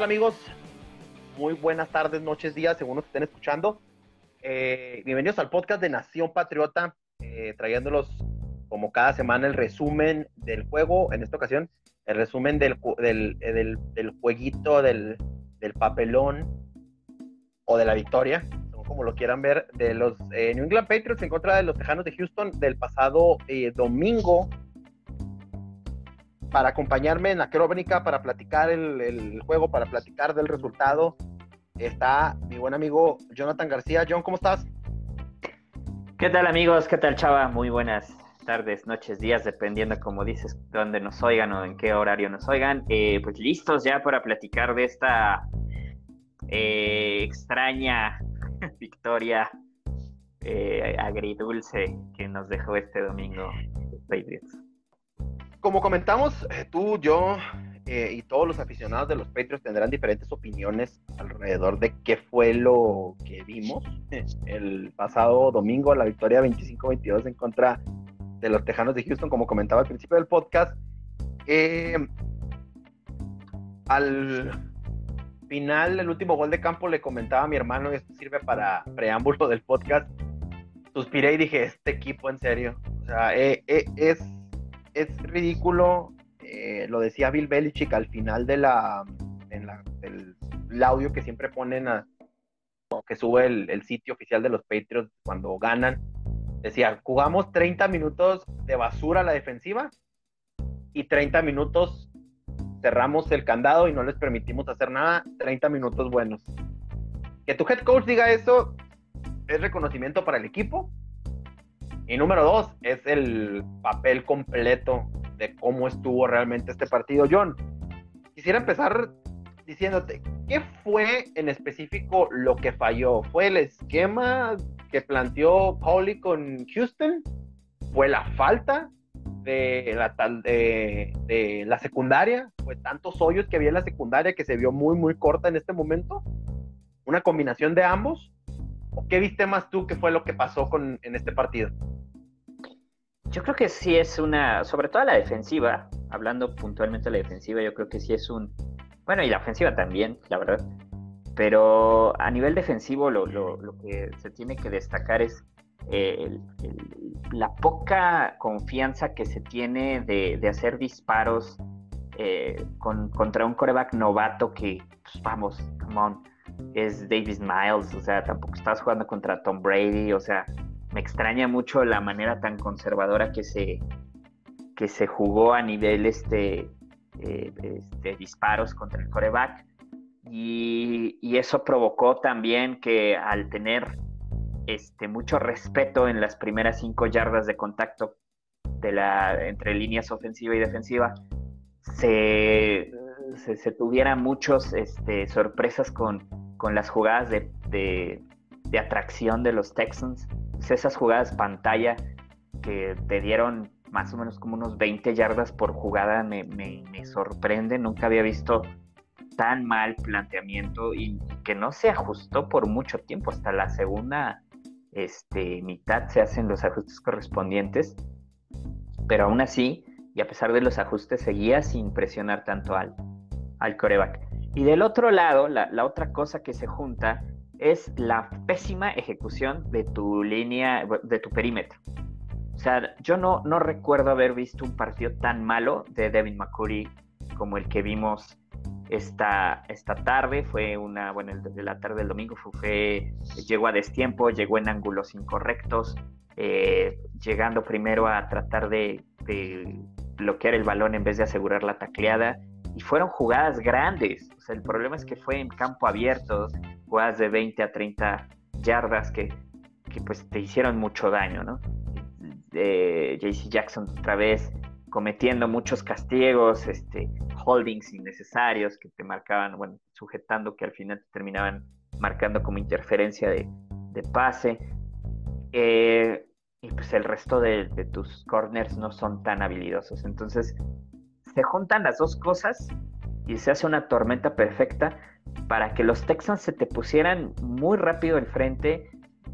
Tal amigos? Muy buenas tardes, noches, días, según nos estén escuchando. Eh, bienvenidos al podcast de Nación Patriota, eh, trayéndolos como cada semana el resumen del juego, en esta ocasión el resumen del, del, del, del jueguito, del, del, papelón o de la victoria, como lo quieran ver, de los eh, New England Patriots en contra de los Tejanos de Houston del pasado domingo para acompañarme en la crónica, para platicar el, juego, para platicar del resultado, está mi buen amigo Jonathan García. John, ¿cómo estás? ¿Qué tal amigos? ¿Qué tal Chava? Muy buenas tardes, noches, días, dependiendo como dices, dónde nos oigan o en qué horario nos oigan. Eh, pues listos ya para platicar de esta eh, extraña victoria eh, agridulce que nos dejó este domingo Patriots como comentamos, eh, tú, yo eh, y todos los aficionados de los Patriots tendrán diferentes opiniones alrededor de qué fue lo que vimos el pasado domingo, la victoria 25-22 en contra de los Tejanos de Houston, como comentaba al principio del podcast. Eh, al final, el último gol de campo le comentaba a mi hermano, y esto sirve para preámbulo del podcast, suspiré y dije, este equipo en serio, o sea, es es ridículo, eh, lo decía Bill Belichick al final de la, en la del, audio que siempre ponen a, que sube el, sitio oficial de los Patriots cuando ganan. Decía, jugamos 30 minutos de basura a la defensiva y 30 minutos cerramos el candado y no les permitimos hacer nada, 30 minutos buenos. Que tu head coach diga eso es reconocimiento para el equipo, y número dos, es el papel completo de cómo estuvo realmente este partido. John, quisiera empezar diciéndote, ¿qué fue en específico lo que falló? ¿Fue el esquema que planteó Pauli con Houston? ¿Fue la falta de la, de, la secundaria? ¿Fue tantos hoyos que había en la secundaria que se vio muy, muy corta en este momento? ¿Una combinación de ambos? ¿O qué viste más tú que fue lo que pasó con, en este partido? Yo creo que sí es una, sobre todo la defensiva, hablando puntualmente de la defensiva, yo creo que sí es un, bueno, y la ofensiva también, la verdad, pero a nivel defensivo lo, que se tiene que destacar es eh, la poca confianza que se tiene de, hacer disparos eh, contra un coreback novato que, pues vamos, come on, es Davis Miles, o sea, tampoco estás jugando contra Tom Brady, o sea, me extraña mucho la manera tan conservadora que se, que se jugó a nivel este, eh, este disparos contra el coreback. Y, eso provocó también que al tener este, mucho respeto en las primeras cinco yardas de contacto de la, entre líneas ofensiva y defensiva, se, se, tuvieran muchas este, sorpresas con, con, las jugadas de, de atracción de los Texans esas jugadas pantalla que te dieron más o menos como unos 20 yardas por jugada me, me, sorprende. Nunca había visto tan mal planteamiento y que no se ajustó por mucho tiempo. Hasta la segunda este, mitad se hacen los ajustes correspondientes. Pero aún así, y a pesar de los ajustes, seguía sin presionar tanto al, al coreback. Y del otro lado, la, la otra cosa que se junta es la pésima ejecución de tu línea, de tu perímetro. O sea, yo no, no recuerdo haber visto un partido tan malo de Devin McCurry como el que vimos esta, esta tarde. Fue una, bueno, el de la tarde del domingo fue, llegó a destiempo, llegó en ángulos incorrectos, eh, llegando primero a tratar de, de bloquear el balón en vez de asegurar la tacleada. Y fueron jugadas grandes. El problema es que fue en campo abierto, jugadas de 20 a 30 yardas que, pues te hicieron mucho daño, ¿no? JC Jackson otra vez cometiendo muchos castigos, este, holdings innecesarios que te marcaban, bueno, sujetando que al final te terminaban marcando como interferencia de, pase. Eh, y pues el resto de, tus corners no son tan habilidosos. Entonces se juntan las dos cosas y se hace una tormenta perfecta para que los Texans se te pusieran muy rápido al frente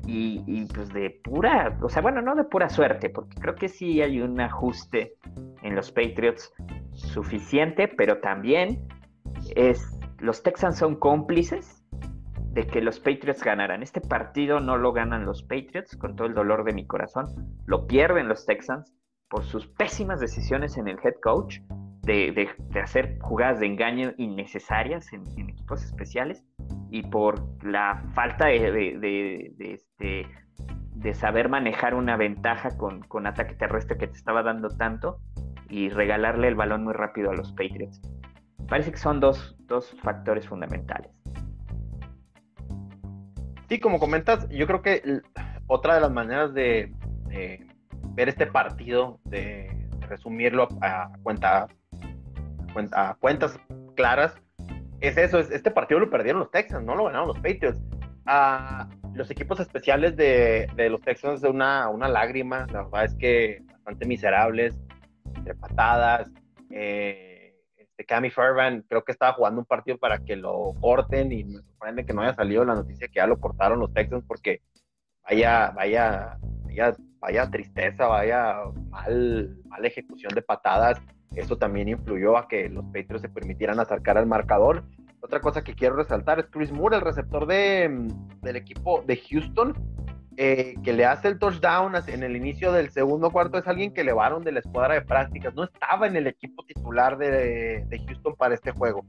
y, y, pues de pura, o sea, bueno, no de pura suerte, porque creo que sí hay un ajuste en los Patriots suficiente, pero también es, los Texans son cómplices de que los Patriots ganaran. Este partido no lo ganan los Patriots, con todo el dolor de mi corazón. Lo pierden los Texans por sus pésimas decisiones en el head coach de, hacer jugadas de engaño innecesarias en, equipos especiales y por la falta de, este, de saber manejar una ventaja con, con ataque terrestre que te estaba dando tanto y regalarle el balón muy rápido a los Patriots. Parece que son dos, dos factores fundamentales. Sí, como comentas, yo creo que otra de las maneras de, ver este partido, de resumirlo a, cuenta, a cuentas claras, es eso, es, este partido lo perdieron los Texans, no lo ganaron los Patriots. A los equipos especiales de, los Texans de una, una lágrima, la verdad es que bastante miserables, entre patadas. Eh, este Cami Fairbairn creo que estaba jugando un partido para que lo corten y me sorprende que no haya salido la noticia que ya lo cortaron los Texans porque vaya, vaya, vaya, vaya tristeza, vaya mal, mala ejecución de patadas. Eso también influyó a que los Patriots se permitieran acercar al marcador. Otra cosa que quiero resaltar es Chris Moore, el receptor de, del equipo de Houston, eh, que le hace el touchdown en el inicio del segundo cuarto es alguien que elevaron de la escuadra de prácticas. No estaba en el equipo titular de, Houston para este juego.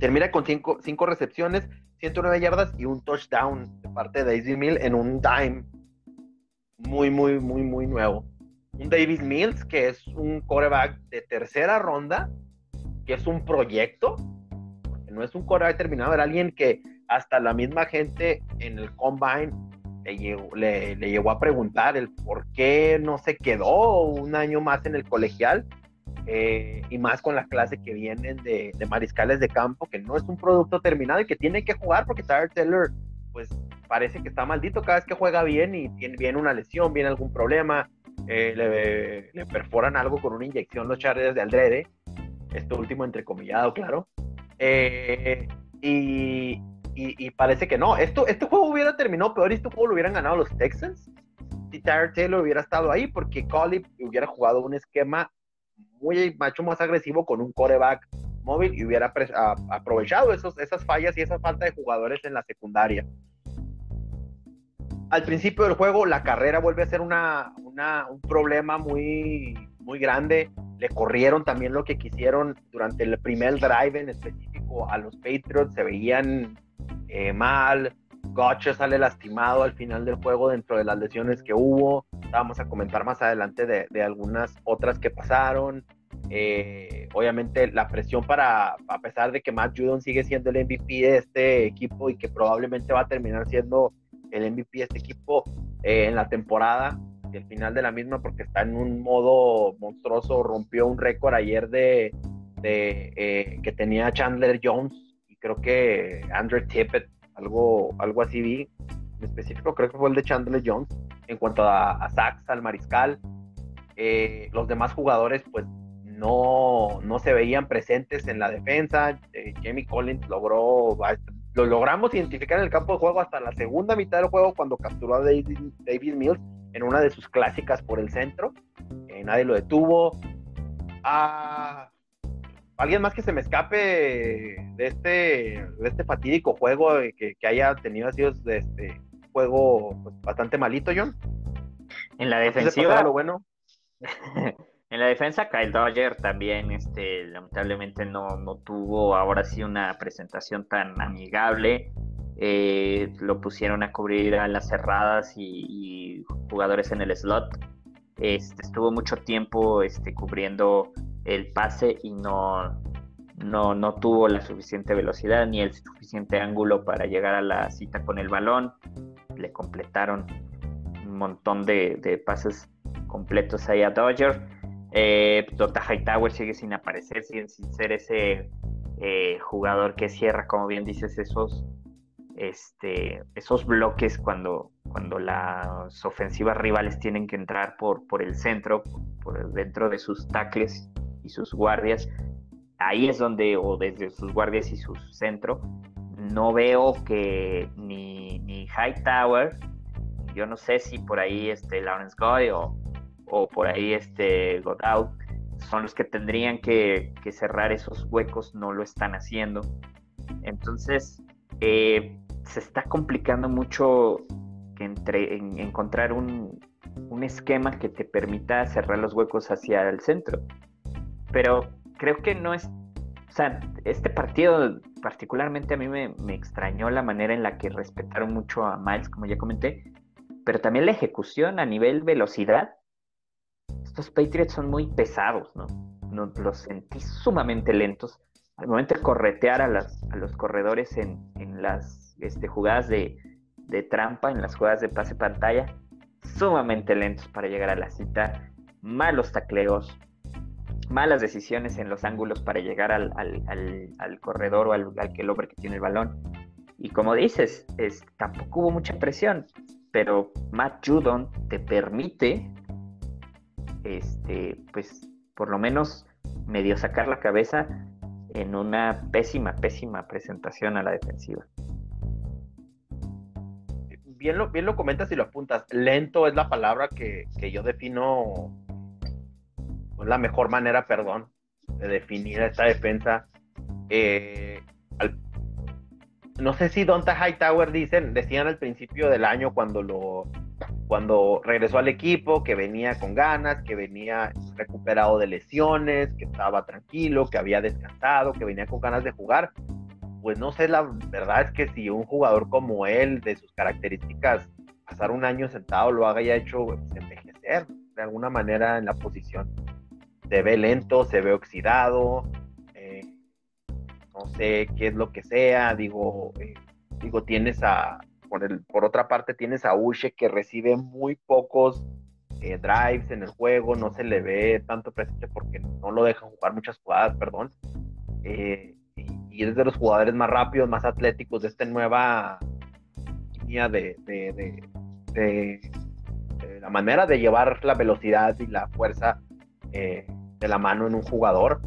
Termina con cinco, cinco, recepciones, 109 yardas y un touchdown de parte de Daisy Mill en un dime muy, muy, muy, muy nuevo. Un Davis Mills, que es un coreback de tercera ronda, que es un proyecto, porque no es un coreback terminado, era alguien que hasta la misma gente en el combine le, llegó a preguntar el por qué no se quedó un año más en el colegial eh, y más con la clase que vienen de, mariscales de campo, que no es un producto terminado y que tiene que jugar porque Tyler Taylor pues parece que está maldito cada vez que juega bien y tiene, viene una lesión, viene algún problema, eh, le, perforan algo con una inyección los charles de Aldrede, esto último entrecomillado, claro. Eh, y, y, parece que no. Esto, este juego hubiera terminado peor y este juego lo hubieran ganado los Texans si Tyler Taylor hubiera estado ahí, porque Collie hubiera jugado un esquema muy mucho más agresivo con un coreback móvil y hubiera aprovechado esos, esas fallas y esa falta de jugadores en la secundaria. Al principio del juego, la carrera vuelve a ser una, un problema muy, muy grande. Le corrieron también lo que quisieron durante el primer drive en específico a los Patriots. Se veían eh, mal. Gotcha sale lastimado al final del juego dentro de las lesiones que hubo. Vamos a comentar más adelante de, algunas otras que pasaron. Eh, obviamente la presión para, a pesar de que Matt Judon sigue siendo el MVP de este equipo y que probablemente va a terminar siendo el MVP de este equipo eh, en la temporada y el final de la misma porque está en un modo monstruoso, rompió un récord ayer de, de que tenía Chandler Jones creo que Andrew Tippett, algo, algo así vi, en específico creo que fue el de Chandler Jones, en cuanto a, a sacks, al mariscal. Eh, los demás jugadores pues no, no se veían presentes en la defensa. Eh, Jamie Collins logró, lo logramos identificar en el campo de juego hasta la segunda mitad del juego cuando capturó a David, David Mills en una de sus clásicas por el centro. Eh, nadie lo detuvo. Ah, alguien más que se me escape de este, de este fatídico juego que, haya tenido así de este juego pues, bastante malito, John. En la defensiva. Lo bueno. en la defensa, Kyle Dodger también, este, lamentablemente no, no tuvo ahora sí una presentación tan amigable. Eh, lo pusieron a cubrir a las cerradas y, jugadores en el slot. Este, estuvo mucho tiempo este, cubriendo el pase y no, no, no tuvo la suficiente velocidad ni el suficiente ángulo para llegar a la cita con el balón. Le completaron un montón de, pases completos ahí a Dodger. Eh, Dota Hightower sigue sin aparecer, sigue sin ser ese eh, jugador que cierra, como bien dices, esos, este, esos bloques cuando, cuando las ofensivas rivales tienen que entrar por, por el centro, por dentro de sus tackles y sus guardias. Ahí es donde, o desde sus guardias y su centro, no veo que ni, ni Hightower, yo no sé si por ahí este Lawrence Goy o, o por ahí este Godout son los que tendrían que, cerrar esos huecos, no lo están haciendo. Entonces, eh, se está complicando mucho que entre, encontrar un, un, esquema que te permita cerrar los huecos hacia el centro. Pero creo que no es... O sea, este partido particularmente a mí me, me extrañó la manera en la que respetaron mucho a Miles, como ya comenté, pero también la ejecución a nivel velocidad los Patriots son muy pesados, ¿no? los sentí sumamente lentos. Al momento de corretear a, los corredores en, las este, jugadas de, trampa, en las jugadas de pase pantalla, sumamente lentos para llegar a la cita, malos tacleos, malas decisiones en los ángulos para llegar al, corredor o al, el hombre que tiene el balón. Y como dices, es, tampoco hubo mucha presión, pero Matt Judon te permite este, pues por lo menos medio sacar la cabeza en una pésima, pésima presentación a la defensiva. Bien lo, bien lo comentas y lo apuntas. Lento es la palabra que, yo defino, es la mejor manera, perdón, de definir esta defensa. Eh, no sé si Donta Hightower dicen, decían al principio del año cuando lo cuando regresó al equipo, que venía con ganas, que venía recuperado de lesiones, que estaba tranquilo, que había descansado, que venía con ganas de jugar. Pues no sé, la verdad es que si un jugador como él, de sus características, pasar un año sentado lo haya hecho pues, envejecer de alguna manera en la posición. Se ve lento, se ve oxidado, eh, no sé qué es lo que sea, digo, eh, digo, tienes a, por, el, por otra parte tienes a Uche que recibe muy pocos eh, drives en el juego, no se le ve tanto presente porque no lo dejan jugar muchas jugadas, perdón. Eh, y, es de los jugadores más rápidos, más atléticos de esta nueva línea de, de, de, la manera de llevar la velocidad y la fuerza eh, de la mano en un jugador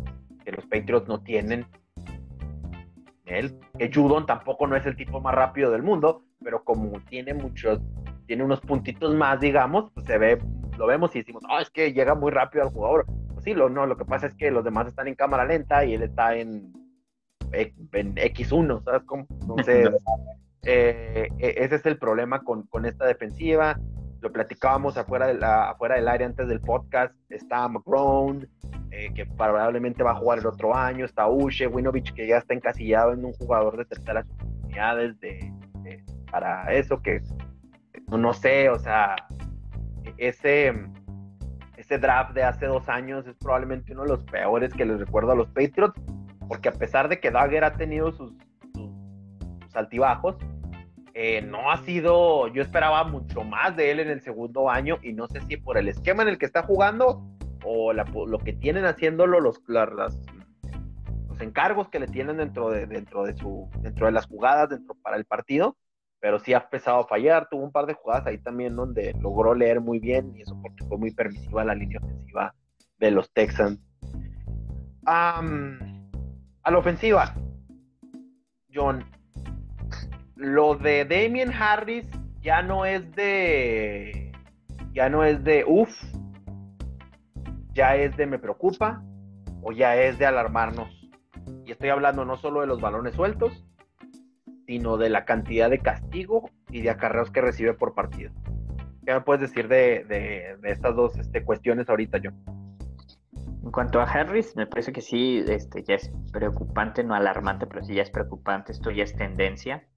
que los Patriots no tienen. Él, que Judon tampoco no es el tipo más rápido del mundo, pero como tiene muchos, tiene unos puntitos más, digamos, pues se ve, lo vemos y decimos, no, es que llega muy rápido al jugador. Pues sí, lo, no, lo que pasa es que los demás están en cámara lenta y él está en, en X1, ¿sabes cómo? Entonces, eh, e, ese es el problema con, con esta defensiva. Lo platicábamos afuera, de la, afuera del área antes del podcast. Está McGrone, eh, que probablemente va a jugar el otro año. Está Ushe, Winovich, que ya está encasillado en un jugador de terceras oportunidades de, para eso, que no sé, o sea, ese, ese draft de hace dos años es probablemente uno de los peores que les recuerdo a los Patriots, porque a pesar de que Dagger ha tenido sus, sus, altibajos, eh, no ha sido, yo esperaba mucho más de él en el segundo año y no sé si por el esquema en el que está jugando o lo que tienen haciéndolo los, los encargos que le tienen dentro de, dentro de su, dentro de las jugadas, dentro para el partido, pero sí ha empezado a fallar. Tuvo un par de jugadas ahí también donde logró leer muy bien y eso porque fue muy permisiva la línea ofensiva de los Texans. a la ofensiva, John, lo de Damien Harris ya no es de. Ya no es de uff, ya es de me preocupa o ya es de alarmarnos. Y estoy hablando no solo de los balones sueltos, sino de la cantidad de castigo y de acarreos que recibe por partido. ¿Qué me puedes decir de, estas dos este, cuestiones ahorita, John? En cuanto a Harris, me parece que sí, este, ya es preocupante, no alarmante, pero sí ya es preocupante. Esto ya es tendencia.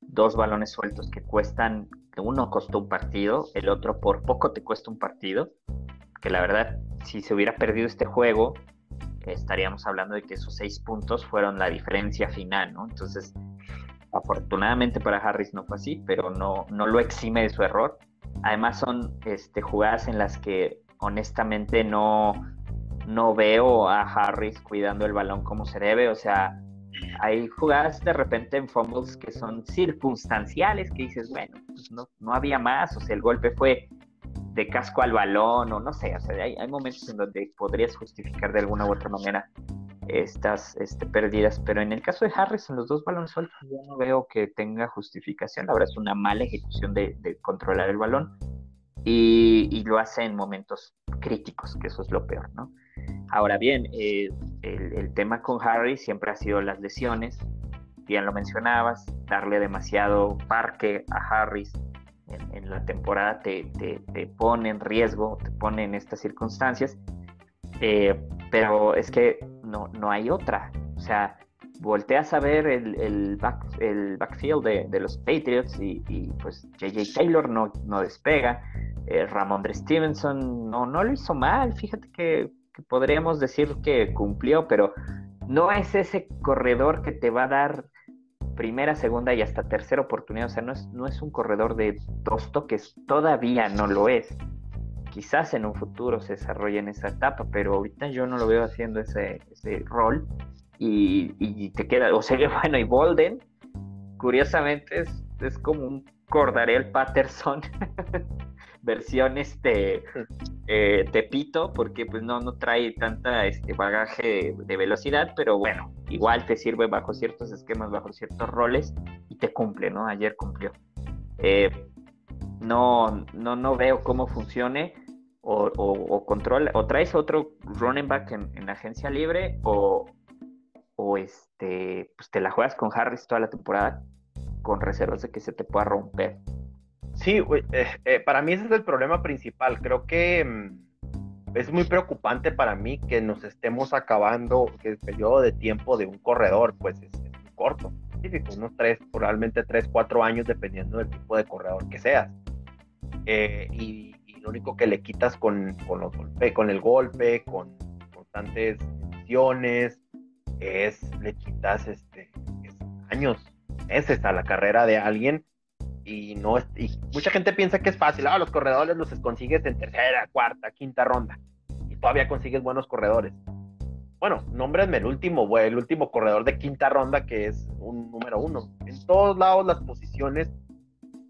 Dos balones sueltos que cuestan, uno costó un partido, el otro por poco te cuesta un partido. Que la verdad, si se hubiera perdido este juego, estaríamos hablando de que esos seis puntos fueron la diferencia final, ¿no? Entonces, Afortunadamente para Harris no fue así, pero no, no lo exime de su error. Además son este, jugadas en las que honestamente no, no veo a Harris cuidando el balón como se debe, o sea, hay jugadas de repente en fumbles que son circunstanciales, que dices, bueno, pues no, no había más, o sea, el golpe fue de casco al balón, o no sé, o sea, hay, hay momentos en donde podrías justificar de alguna u otra manera estas este, pérdidas, pero en el caso de Harris, en los dos balones sueltos, yo no veo que tenga justificación, la verdad es una mala ejecución de, de controlar el balón y, y, lo hace en momentos críticos, que eso es lo peor, ¿no? Ahora bien, eh, el, el, tema con Harris siempre ha sido las lesiones, bien lo mencionabas, darle demasiado parque a Harris en, en la temporada te, te, te, pone en riesgo, te pone en estas circunstancias, eh, pero es que no, no hay otra. O sea, volteas a ver el, el, back, el backfield de, de, los Patriots y, y pues JJ Taylor no, no despega. Eh, Stevenson no, no lo hizo mal. Fíjate que, que, podríamos decir que cumplió, pero no es ese corredor que te va a dar primera, segunda y hasta tercera oportunidad. O sea, no es, no es un corredor de dos toques. Todavía no lo es quizás en un futuro se desarrolle en esa etapa, pero ahorita yo no lo veo haciendo ese, ese rol y, y, te queda, o sea, bueno, y Bolden, curiosamente es, es como un Cordarel Patterson versión este eh, Tepito, porque pues no, no trae tanta este bagaje de velocidad, pero bueno, igual te sirve bajo ciertos esquemas, bajo ciertos roles y te cumple, ¿no? Ayer cumplió. Eh, no, no, no veo cómo funcione o, o, o controla, o traes otro running back en, en agencia libre, o, o este, pues te la juegas con Harris toda la temporada con reservas de que se te pueda romper. Sí, eh, eh, para mí ese es el problema principal. Creo que mm, es muy preocupante para mí que nos estemos acabando, que el periodo de tiempo de un corredor pues es, corto, típico, unos tres, probablemente tres, cuatro años dependiendo del tipo de corredor que seas. Eh, y, lo único que le quitas con, con, los golpe, con el golpe, con constantes lesiones, es le quitas este, es años, meses a la carrera de alguien y no y mucha gente piensa que es fácil, ah, los corredores los consigues en tercera, cuarta, quinta ronda y todavía consigues buenos corredores. Bueno, nómbrenme el último, el último corredor de quinta ronda que es un número uno. En todos lados las posiciones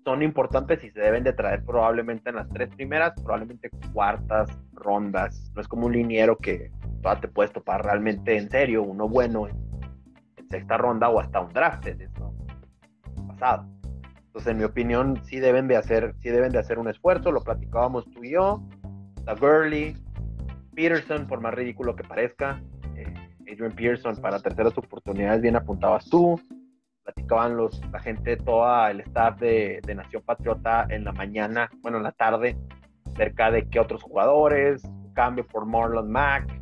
son importantes y se deben de traer probablemente en las tres primeras, probablemente cuartas rondas. No es como un liniero que todavía te puedes topar realmente en serio, uno bueno en, en sexta ronda o hasta un draft, eso pasado. Entonces, en mi opinión, sí deben de hacer, sí deben de hacer un esfuerzo, lo platicábamos tú y yo, la Gurley, Peterson, por más ridículo que parezca, eh, Adrian Peterson para terceras oportunidades, bien apuntabas tú, platicaban los, la gente, toda el staff de, de, Nación Patriota en la mañana, bueno, en la tarde, acerca de qué otros jugadores, cambio por Marlon Mack,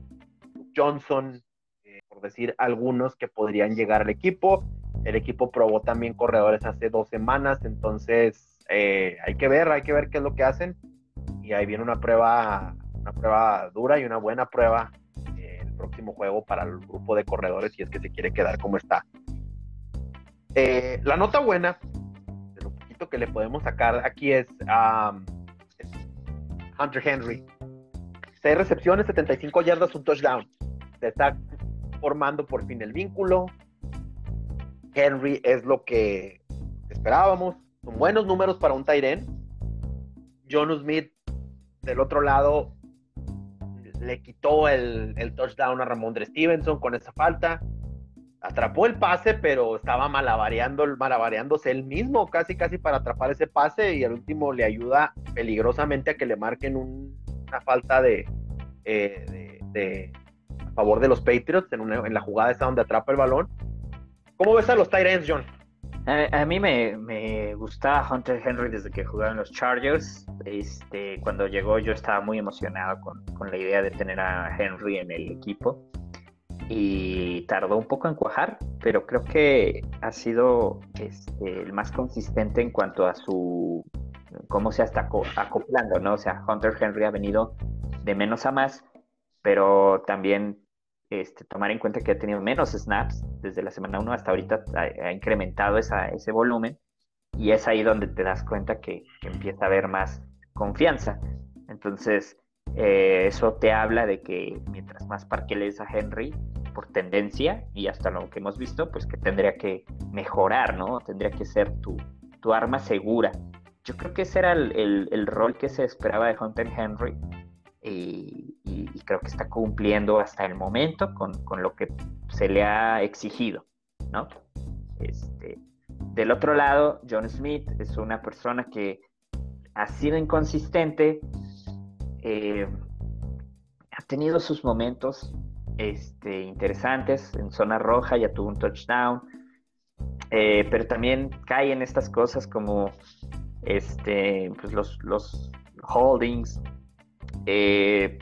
Johnson, eh, por decir algunos que podrían llegar al equipo. El equipo probó también corredores hace dos semanas, entonces eh, hay que ver, hay que ver qué es lo que hacen. Y ahí viene una prueba, una prueba dura y una buena prueba eh, el próximo juego para el grupo de corredores si es que se quiere quedar como está. Eh, la nota buena, de lo poquito que le podemos sacar aquí es, um, Hunter Henry. 6 recepciones, 75 yardas, un touchdown. Se está formando por fin el vínculo. Henry es lo que esperábamos. Son buenos números para un Tyren. John Smith, del otro lado, le quitó el, el touchdown a Ramondre Stevenson con esa falta atrapó el pase, pero estaba malabareando, malabareándose él mismo, casi casi para atrapar ese pase y al último le ayuda peligrosamente a que le marquen un, una falta de, eh, a favor de los Patriots en, la jugada esa donde atrapa el balón. ¿Cómo ves a los Tyrants, John? A, a mí me, me, gustaba Hunter Henry desde que jugaban los Chargers. Este, cuando llegó yo estaba muy emocionado con, con la idea de tener a Henry en el equipo y tardó un poco en cuajar, pero creo que ha sido este, el más consistente en cuanto a su cómo se está acoplando, ¿no? O sea, Hunter Henry ha venido de menos a más, pero también este, tomar en cuenta que ha tenido menos snaps desde la semana 1 hasta ahorita, ha, ha incrementado esa, ese volumen y es ahí donde te das cuenta que, que, empieza a haber más confianza. Entonces, Eh, eso te habla de que mientras más parque le des a Henry, por tendencia, y hasta lo que hemos visto, pues que tendría que mejorar, ¿no? Tendría que ser tu, tu arma segura. Yo creo que ese era el, rol que se esperaba de Hunter Henry. Y, creo que está cumpliendo hasta el momento con, con, lo que se le ha exigido, ¿no? Este, del otro lado, John Smith es una persona que ha sido inconsistente, eh, ha tenido sus momentos este, interesantes en zona roja, ya tuvo un touchdown, eh, pero también cae en estas cosas como este, pues los, holdings, eh,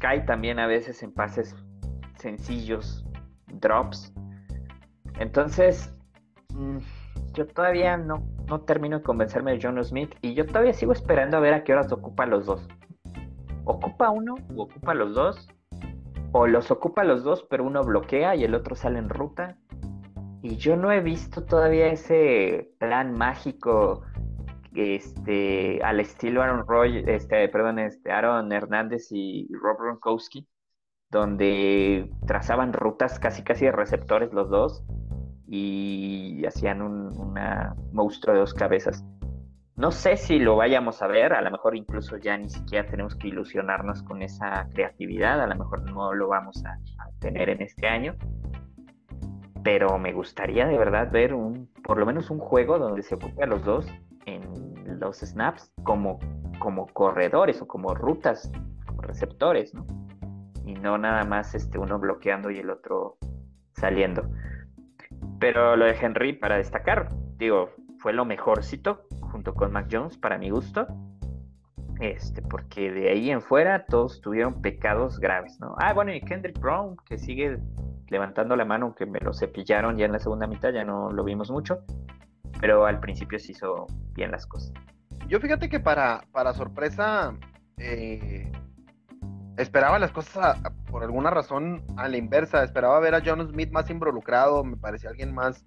cae también a veces en pases sencillos, drops. Entonces, mm, yo todavía no, no termino de convencerme de John Smith y yo todavía sigo esperando a ver a qué horas ocupa los dos. ¿Ocupa uno o ocupa los dos? O los ocupa los dos, pero uno bloquea y el otro sale en ruta. Y yo no he visto todavía ese plan mágico este, al estilo Aaron Roy, este, perdón, este, Aaron Hernández y Rob Gronkowski, donde trazaban rutas casi casi de receptores los dos y hacían un una monstruo de dos cabezas. No sé si lo vayamos a ver, a lo mejor incluso ya ni siquiera tenemos que ilusionarnos con esa creatividad, a lo mejor no lo vamos a, tener en este año, pero me gustaría de verdad ver un, por lo menos un juego donde se ocupe a los dos en los snaps como, como corredores o como rutas, como receptores, ¿no? Y no nada más este, uno bloqueando y el otro saliendo. Pero lo de Henry, para destacar, digo, fue lo mejorcito junto con Mac Jones para mi gusto. Este, porque de ahí en fuera todos tuvieron pecados graves, ¿no? Ah, bueno, y Kendrick Brown, que sigue levantando la mano, que me lo cepillaron ya en la segunda mitad, ya no lo vimos mucho, pero al principio se hizo bien las cosas. Yo fíjate que para, para sorpresa, eh, esperaba las cosas por alguna razón a la inversa. Esperaba ver a John Smith más involucrado, me parecía alguien más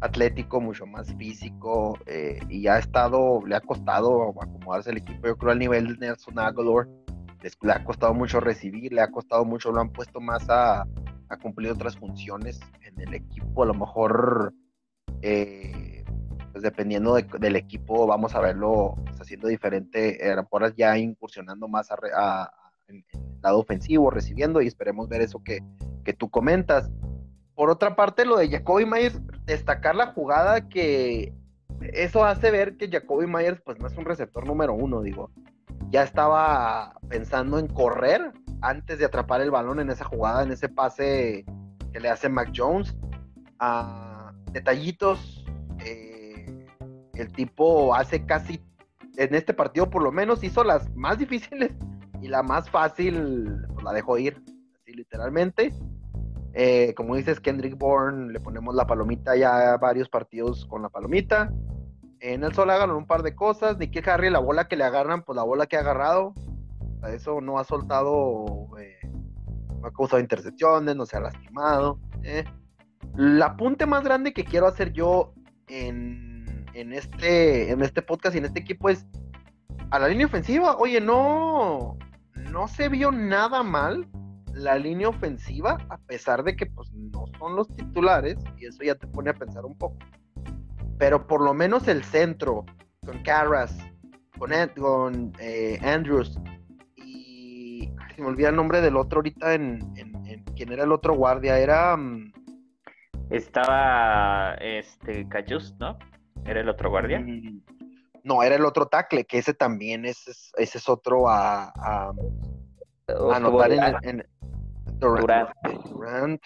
atlético, mucho más físico, eh, y ha estado, le ha costado acomodarse el equipo. Yo creo al nivel de Nelson Aguilar, le ha costado mucho recibir, le ha costado mucho, lo han puesto más a, cumplir otras funciones en el equipo. A lo mejor, eh, pues dependiendo del equipo, vamos a verlo pues, haciendo diferente. ahora ya incursionando más a en, el lado ofensivo, recibiendo, y esperemos ver eso que, tú comentas. Por otra parte, lo de Jacoby Myers, destacar la jugada que eso hace ver que Jacoby Myers, pues no es un receptor número uno, digo. Ya estaba pensando en correr antes de atrapar el balón en esa jugada, en ese pase que le hace Mac Jones. a detallitos, eh, el tipo hace casi, en este partido por lo menos, hizo las más difíciles y la más fácil pues, la dejó ir, así literalmente. Eh, como dices, Kendrick Bourne, le ponemos la palomita ya varios partidos con la palomita. En el sol hagan un par de cosas. Nicky Harry, la bola que le agarran, pues la bola que ha agarrado. Eso no ha soltado, eh, no ha causado intercepciones, no se ha lastimado. Eh. El apunte más grande que quiero hacer yo en, en, este, en este podcast y en este equipo es a la línea ofensiva. Oye, no, no se vio nada mal la línea ofensiva, a pesar de que pues no son los titulares, y eso ya te pone a pensar un poco. Pero por lo menos el centro, con Carras, con, con eh, Andrews, y se me olvida el nombre del otro ahorita en, en, quién era el otro guardia, era... Mm, Estaba este Cayus, ¿no? Era el otro guardia. Mm, no, era el otro tackle, que ese también es, ese es otro a, a, anotar en, Durant.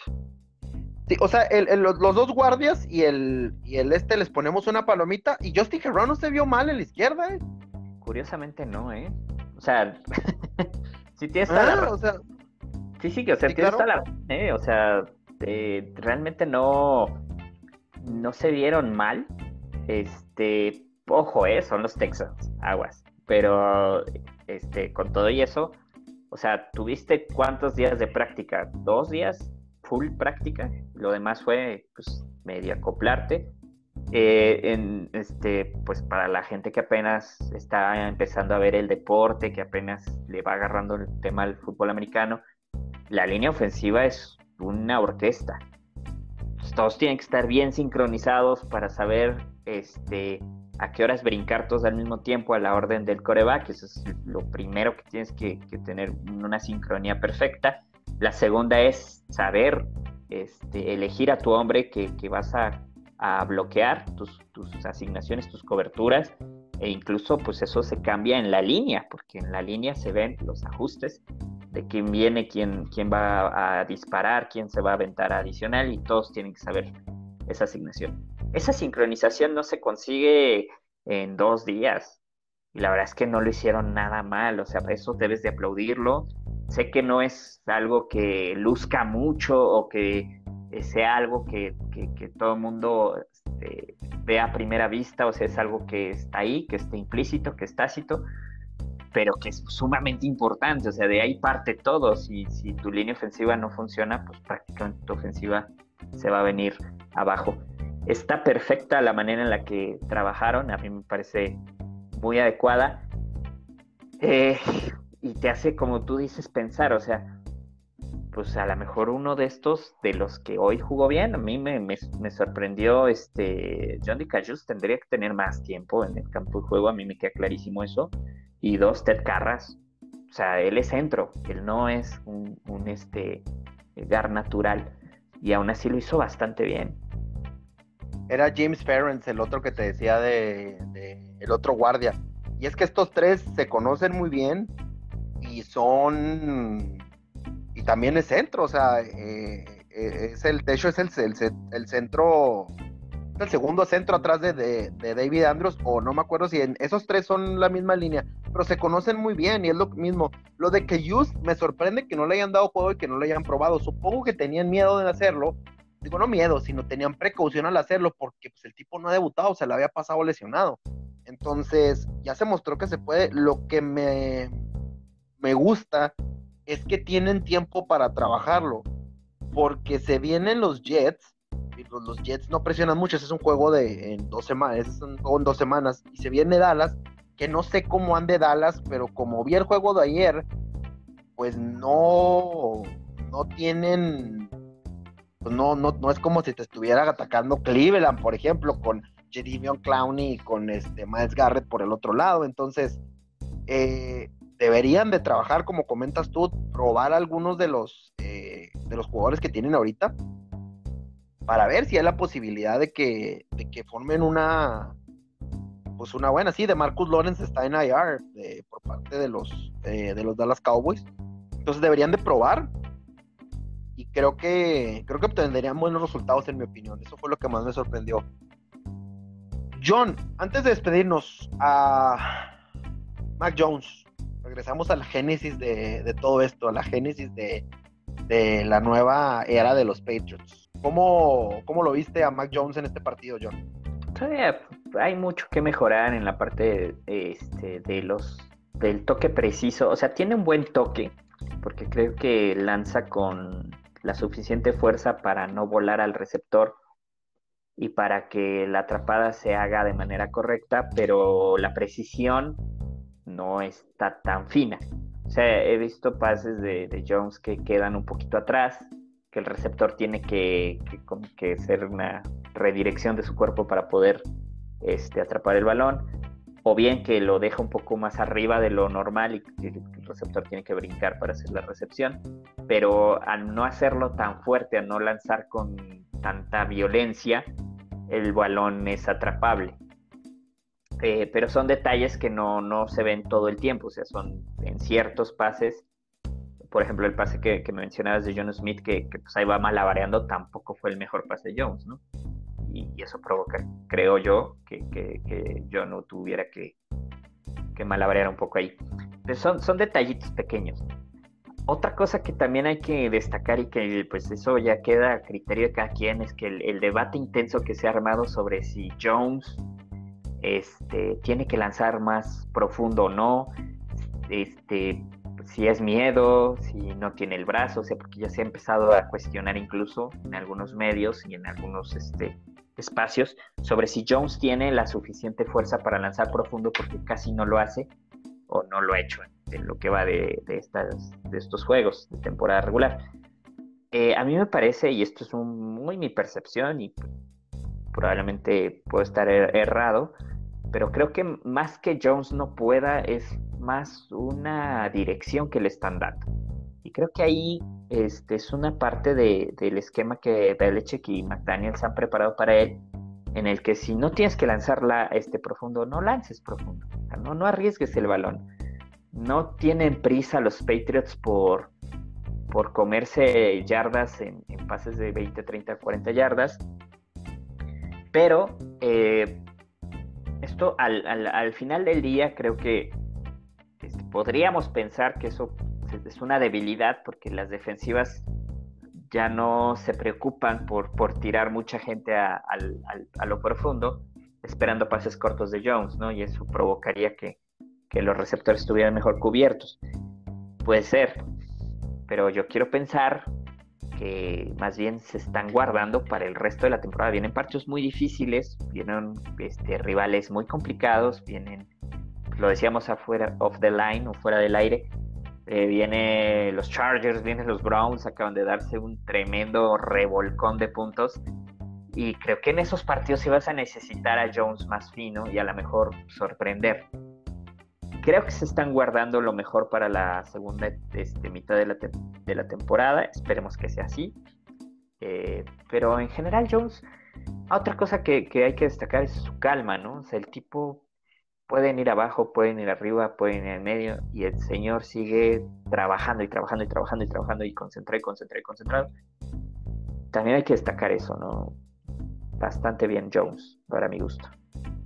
Sí, o sea, los, dos guardias y el, y el este les ponemos una palomita y Justin Herrón no se vio mal en la izquierda, ¿eh? Curiosamente no, ¿eh? O sea, sí tienes la ah, o sea, Sí, sí, que o sea, tienes toda la ¿eh? O sea, eh, realmente no, no se vieron mal. Este, ojo, eh, son los Texans, aguas. Pero este, con todo y eso, o sea, ¿tuviste cuántos días de práctica? ¿Dos días? Full práctica. Lo demás fue, pues, medio acoplarte. Eh, este, pues para la gente que apenas está empezando a ver el deporte, que apenas le va agarrando el tema del fútbol americano, la línea ofensiva es una orquesta. Pues, todos tienen que estar bien sincronizados para saber este, a qué horas brincar todos al mismo tiempo a la orden del coreback. Eso es lo primero que tienes que, tener una sincronía perfecta. La segunda es saber este, elegir a tu hombre que, vas a, bloquear tus, tus, asignaciones, tus coberturas. E incluso pues eso se cambia en la línea, porque en la línea se ven los ajustes de quién viene, quién, quién va a disparar, quién se va a aventar adicional y todos tienen que saber esa asignación esa sincronización no se consigue en dos días. Y la verdad es que no lo hicieron nada mal, o sea, eso debes de aplaudirlo. Sé que no es algo que luzca mucho o que sea algo que, todo el mundo este, vea a primera vista, o sea, es algo que está ahí, que está implícito, que es tácito, pero que es sumamente importante, o sea, de ahí parte todo. Si, si tu línea ofensiva no funciona, pues prácticamente tu ofensiva se va a venir abajo. Está perfecta la manera en la que trabajaron, a mí me parece muy adecuada. Eh, y te hace, como tú dices, pensar, o sea, pues a lo mejor uno de estos, de los que hoy jugó bien, a mí me, sorprendió, este, John DeCajus tendría que tener más tiempo en el campo de juego, a mí me queda clarísimo eso. Y dos, Ted Carras, o sea, él es centro, él no es un, un este, gar natural, y aún así lo hizo bastante bien era James Ferrens, el otro que te decía de, el otro guardia. Y es que estos tres se conocen muy bien y son y también es centro, o sea, eh, eh, es el techo es el, el, centro, el segundo centro atrás de, David Andrews, o no me acuerdo si en, esos tres son la misma línea, pero se conocen muy bien y es lo mismo. Lo de que Just me sorprende que no le hayan dado juego y que no le hayan probado. Supongo que tenían miedo de hacerlo digo, no miedo, sino tenían precaución al hacerlo porque pues, el tipo no ha debutado, se le había pasado lesionado. Entonces, ya se mostró que se puede. Lo que me, me gusta es que tienen tiempo para trabajarlo, porque se vienen los Jets, los, Jets no presionan mucho, es un juego de en dos semanas, es un juego en dos semanas, y se viene Dallas, que no sé cómo ande Dallas, pero como vi el juego de ayer, pues no, no tienen pues no, no, no es como si te estuviera atacando Cleveland, por ejemplo, con Jedivion Clowney y con este Miles Garrett por el otro lado. Entonces, eh, deberían de trabajar, como comentas tú, probar algunos de los, eh, de los jugadores que tienen ahorita para ver si hay la posibilidad de que, de que formen una pues una buena, sí, de Marcus Lawrence está en IR por parte de los, eh, de los Dallas Cowboys. Entonces deberían de probar y creo que creo que obtendrían buenos resultados en mi opinión. Eso fue lo que más me sorprendió. John, antes de despedirnos a Mac Jones, regresamos a la génesis de, todo esto, a la génesis de, la nueva era de los Patriots. ¿Cómo, ¿Cómo, lo viste a Mac Jones en este partido, John? Todavía hay mucho que mejorar en la parte este, de los del toque preciso. O sea, tiene un buen toque, porque creo que lanza con la suficiente fuerza para no volar al receptor y para que la atrapada se haga de manera correcta, pero la precisión no está tan fina. O sea, he visto pases de, Jones que quedan un poquito atrás, que el receptor tiene que, que, hacer una redirección de su cuerpo para poder este, atrapar el balón o bien que lo deja un poco más arriba de lo normal y el receptor tiene que brincar para hacer la recepción, pero al no hacerlo tan fuerte, al no lanzar con tanta violencia, el balón es atrapable. Eh, pero son detalles que no, no, se ven todo el tiempo, o sea, son en ciertos pases. Por ejemplo, el pase que, que mencionabas de John Smith, que, que pues ahí va malabareando, tampoco fue el mejor pase de Jones, ¿no? y, eso provoca, creo yo, que, yo no tuviera que, que malabarear un poco ahí. son, son detallitos pequeños. Otra cosa que también hay que destacar y que pues eso ya queda a criterio de cada quien es que el, debate intenso que se ha armado sobre si Jones este, tiene que lanzar más profundo o no, este, si es miedo, si no tiene el brazo, o sea, porque ya se ha empezado a cuestionar incluso en algunos medios y en algunos este, espacios, sobre si Jones tiene la suficiente fuerza para lanzar profundo, porque casi no lo hace o no lo ha hecho en lo que va de, estas, estos juegos de temporada regular. Eh, a mí me parece, y esto es muy mi percepción, y probablemente puedo estar er, errado, pero creo que más que Jones no pueda, es más una dirección que le están dando. Y creo que ahí este, es una parte del esquema que Belichick y McDaniels han preparado para él, en el que si no tienes que lanzarla este profundo, no lances profundo, no, no arriesgues el balón. No tienen prisa los Patriots por, por comerse yardas en, pases de 20, 30, 40 yardas, pero eh, esto al, final del día creo que este, podríamos pensar que eso es una debilidad porque las defensivas ya no se preocupan por, por tirar mucha gente a, lo profundo, esperando pases cortos de Jones, ¿no? Y eso provocaría que, los receptores estuvieran mejor cubiertos. Puede ser, pero yo quiero pensar que más bien se están guardando para el resto de la temporada. Vienen partidos muy difíciles, vienen este, rivales muy complicados, vienen, lo decíamos afuera, off the line o fuera del aire, eh, viene los Chargers, vienen los Browns, acaban de darse un tremendo revolcón de puntos. Y creo que en esos partidos vas a necesitar a Jones más fino y a lo mejor sorprender. Creo que se están guardando lo mejor para la segunda este, mitad de la, de la, temporada. Esperemos que sea así. Eh, pero en general, Jones, otra cosa que, que, hay que destacar es su calma, ¿no? O sea, el tipo pueden ir abajo, pueden ir arriba, pueden ir en medio, y el Señor sigue trabajando y trabajando y trabajando y trabajando y concentrado y concentrado y concentrado. También hay que destacar eso, ¿no? Bastante bien Jones, para mi gusto.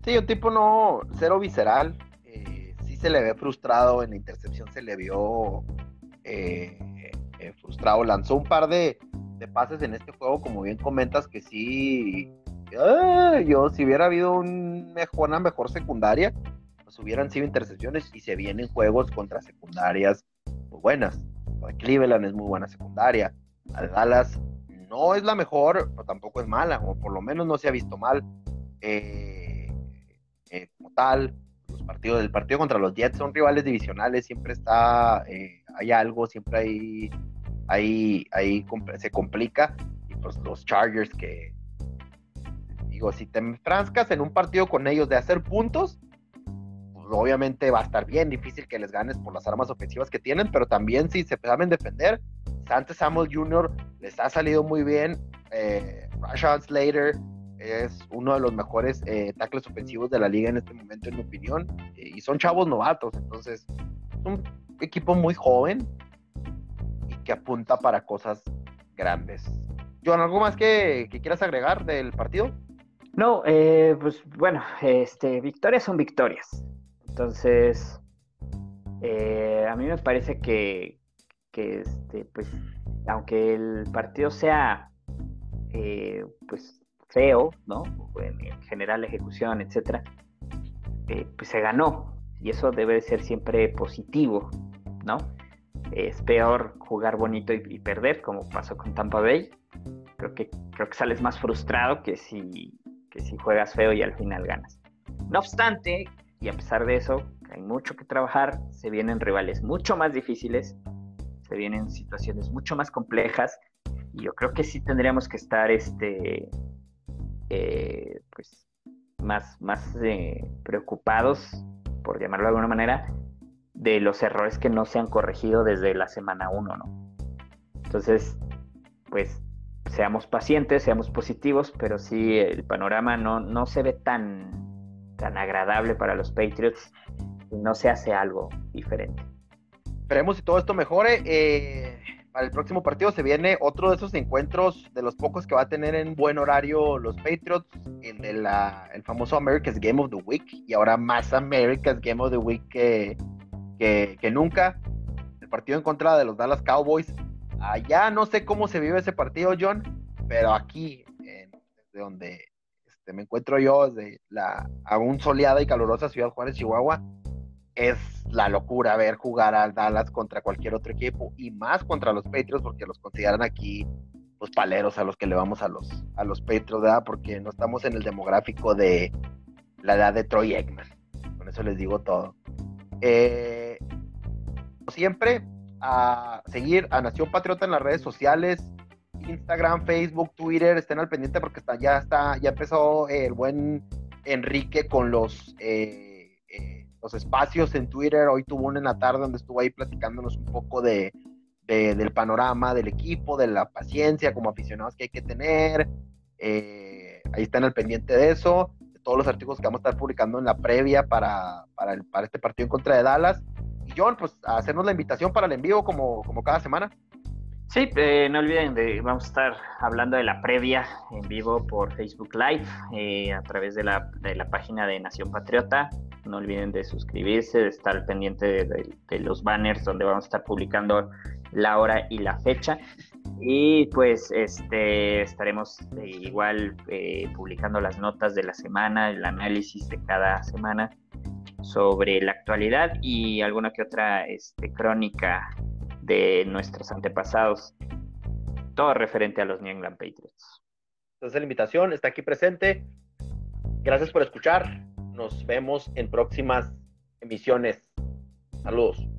Sí, un tipo no, cero visceral, se le ve frustrado, en la intercepción se le vio eh, eh, frustrado, lanzó un par de, pases en este juego, como bien comentas, que sí yo si hubiera habido un mejor, una mejor secundaria, pues hubieran sido intercepciones y se vienen juegos contra secundarias muy buenas. Cleveland es muy buena secundaria. Dallas no es la mejor, pero tampoco es mala, o por lo menos no se ha visto mal. Eh, eh, tal, los partidos del partido contra los Jets son rivales divisionales, siempre está, eh, hay algo, siempre hay, hay, hay, se complica. Y pues los Chargers que Digo, si te enfrascas en un partido con ellos de hacer puntos, pues obviamente va a estar bien difícil que les ganes por las armas ofensivas que tienen, pero también si se saben defender, Santos Samuel Jr. les ha salido muy bien. Eh, Rashad Slater es uno de los mejores eh, tackles ofensivos de la liga en este momento, en mi opinión. Eh, y son chavos novatos, entonces es un equipo muy joven y que apunta para cosas grandes. John, ¿algo más que quieras agregar del partido? No, eh, pues bueno, este, victorias son victorias. Entonces, eh, a mí me parece que, que este, pues, aunque el partido sea pues feo, ¿no? En, general la ejecución, etcétera, pues se ganó. Y eso debe ser siempre positivo, ¿no? Es peor jugar bonito y, y perder, como pasó con Tampa Bay. Creo que, creo que sales más frustrado que si que si juegas feo y al final ganas. No obstante, y a pesar de eso, hay mucho que trabajar, se vienen rivales mucho más difíciles, se vienen situaciones mucho más complejas, y yo creo que sí tendríamos que estar este, eh, pues, más, más eh, preocupados, por llamarlo de alguna manera, de los errores que no se han corregido desde la semana 1, ¿no? Entonces, pues seamos pacientes, seamos positivos, pero sí el panorama no, no se ve tan, tan agradable para los Patriots y no se hace algo diferente. Esperemos si todo esto mejore. Eh, para el próximo partido se viene otro de esos encuentros de los pocos que va a tener en buen horario los Patriots, el de la, el famoso America's Game of the Week, y ahora más America's Game of the Week que, que, que nunca. El partido en contra de los Dallas Cowboys Allá no sé cómo se vive ese partido, John, pero aquí, desde donde este, me encuentro yo, desde la aún soleada y calurosa ciudad Juárez, Chihuahua, es la locura ver jugar al Dallas contra cualquier otro equipo y más contra los Patriots porque los consideran aquí pues paleros a los que le vamos a los, a los Patriots, ¿verdad? Porque no estamos en el demográfico de la edad de Troy Eggman. Con eso les digo todo. Eh, siempre, a seguir a Nación Patriota en las redes sociales, Instagram, Facebook, Twitter, estén al pendiente porque está, ya está, ya empezó el buen Enrique con los eh, eh, los espacios en Twitter. Hoy tuvo una en la tarde donde estuvo ahí platicándonos un poco de, del panorama del equipo, de la paciencia como aficionados que hay que tener. Eh, ahí están al pendiente de eso, de todos los artículos que vamos a estar publicando en la previa para, para, el, para este partido en contra de Dallas. Y John, pues hacernos la invitación para el envío como, como cada semana. Sí, eh, no olviden de, vamos a estar hablando de la previa en vivo por Facebook Live eh, a través de la, de la, página de Nación Patriota. No olviden de suscribirse, de estar pendiente de, los banners donde vamos a estar publicando la hora y la fecha. Y pues este estaremos eh, igual publicando las notas de la semana, el análisis de cada semana sobre la actualidad y alguna que otra este, crónica de nuestros antepasados. Todo referente a los New England Patriots. Entonces la invitación está aquí presente. Gracias por escuchar. Nos vemos en próximas emisiones. Saludos.